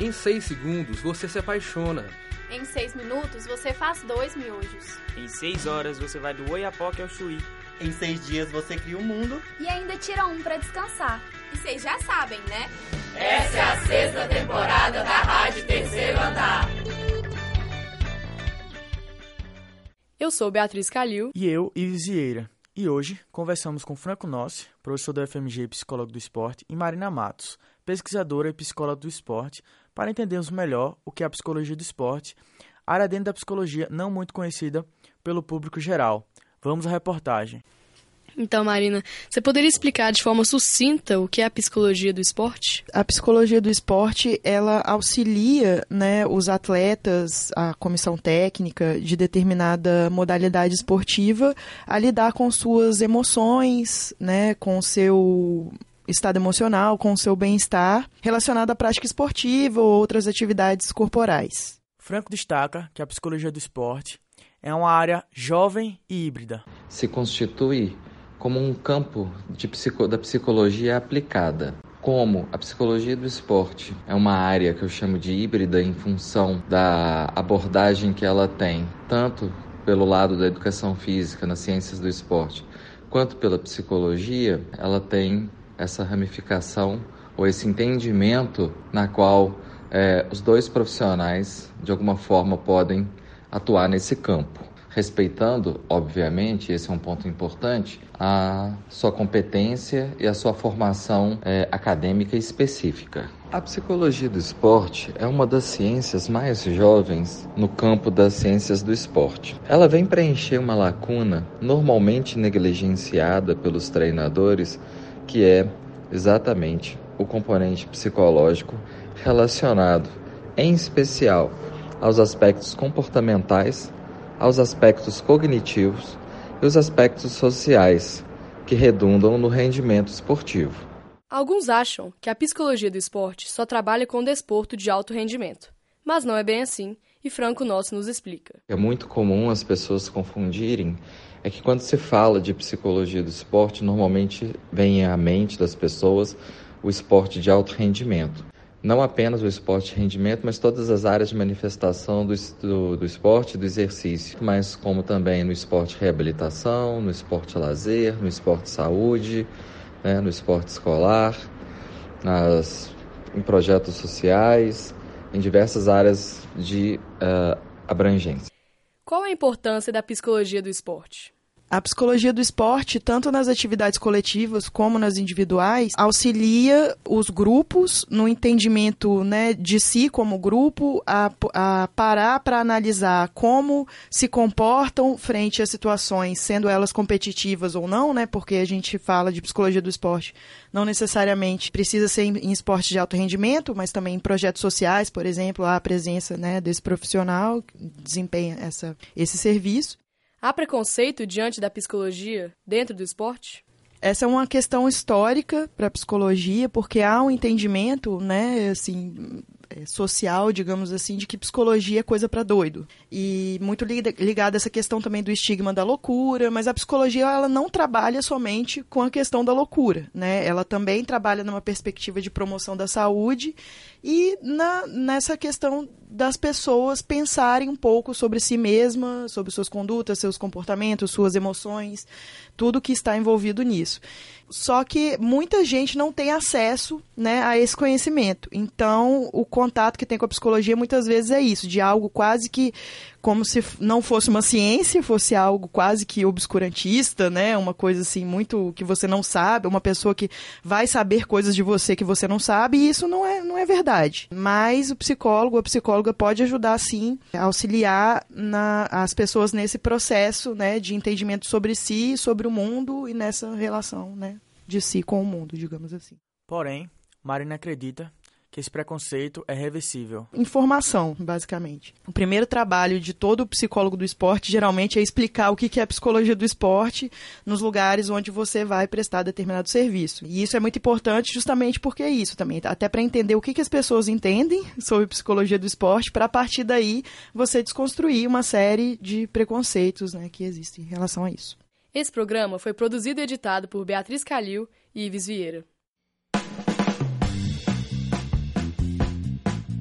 Em 6 segundos você se apaixona. Em 6 minutos você faz dois miojos. Em 6 horas você vai do Oiapoque ao Chuí. Em 6 dias você cria o um mundo. E ainda tira um para descansar. E vocês já sabem, né? Essa é a sexta temporada da Rádio Terceiro Andar. Eu sou Beatriz Calil. E eu, Ives Vieira. E hoje conversamos com Franco Nossi, professor do FMG e psicólogo do esporte, e Marina Matos, pesquisadora e psicóloga do esporte, para entendermos melhor o que é a psicologia do esporte, área dentro da psicologia não muito conhecida pelo público geral. Vamos à reportagem. Então, Marina, você poderia explicar de forma sucinta o que é a psicologia do esporte? A psicologia do esporte, ela auxilia né, os atletas, a comissão técnica de determinada modalidade esportiva a lidar com suas emoções, né, com seu estado emocional, com o seu bem-estar relacionado à prática esportiva ou outras atividades corporais. Franco destaca que a psicologia do esporte é uma área jovem e híbrida. Se constitui como um campo de psico, da psicologia aplicada. Como a psicologia do esporte é uma área que eu chamo de híbrida em função da abordagem que ela tem, tanto pelo lado da educação física nas ciências do esporte, quanto pela psicologia, ela tem essa ramificação ou esse entendimento na qual é, os dois profissionais de alguma forma podem atuar nesse campo respeitando, obviamente, esse é um ponto importante, a sua competência e a sua formação é, acadêmica específica. A psicologia do esporte é uma das ciências mais jovens no campo das ciências do esporte. Ela vem preencher uma lacuna normalmente negligenciada pelos treinadores, que é exatamente o componente psicológico relacionado, em especial, aos aspectos comportamentais aos aspectos cognitivos e os aspectos sociais, que redundam no rendimento esportivo. Alguns acham que a psicologia do esporte só trabalha com desporto de alto rendimento, mas não é bem assim, e Franco Nosso nos explica. É muito comum as pessoas confundirem. É que quando se fala de psicologia do esporte, normalmente vem à mente das pessoas o esporte de alto rendimento. Não apenas o esporte de rendimento, mas todas as áreas de manifestação do, do, do esporte do exercício, mas como também no esporte reabilitação, no esporte lazer, no esporte saúde, né, no esporte escolar, nas, em projetos sociais, em diversas áreas de uh, abrangência. Qual a importância da psicologia do esporte? A psicologia do esporte, tanto nas atividades coletivas como nas individuais, auxilia os grupos no entendimento né, de si como grupo, a, a parar para analisar como se comportam frente a situações, sendo elas competitivas ou não, né, porque a gente fala de psicologia do esporte, não necessariamente precisa ser em, em esporte de alto rendimento, mas também em projetos sociais, por exemplo, a presença né, desse profissional desempenha essa, esse serviço. Há preconceito diante da psicologia dentro do esporte? Essa é uma questão histórica para a psicologia, porque há um entendimento, né, assim, é, social, digamos assim, de que psicologia é coisa para doido. E muito ligada essa questão também do estigma da loucura, mas a psicologia ela não trabalha somente com a questão da loucura, né? Ela também trabalha numa perspectiva de promoção da saúde e na, nessa questão das pessoas pensarem um pouco sobre si mesma, sobre suas condutas, seus comportamentos, suas emoções, tudo que está envolvido nisso. Só que muita gente não tem acesso né, a esse conhecimento. Então, o contato que tem com a psicologia muitas vezes é isso, de algo quase que como se não fosse uma ciência, fosse algo quase que obscurantista, né? Uma coisa assim muito que você não sabe, uma pessoa que vai saber coisas de você que você não sabe, e isso não é, não é verdade. Mas o psicólogo, a psicóloga pode ajudar sim, auxiliar na, as pessoas nesse processo, né, de entendimento sobre si, sobre o mundo e nessa relação, né, de si com o mundo, digamos assim. Porém, Marina acredita que esse preconceito é reversível? Informação, basicamente. O primeiro trabalho de todo psicólogo do esporte geralmente é explicar o que é a psicologia do esporte nos lugares onde você vai prestar determinado serviço. E isso é muito importante justamente porque é isso também, até para entender o que as pessoas entendem sobre psicologia do esporte, para a partir daí você desconstruir uma série de preconceitos né, que existem em relação a isso. Esse programa foi produzido e editado por Beatriz Calil e Ives Vieira.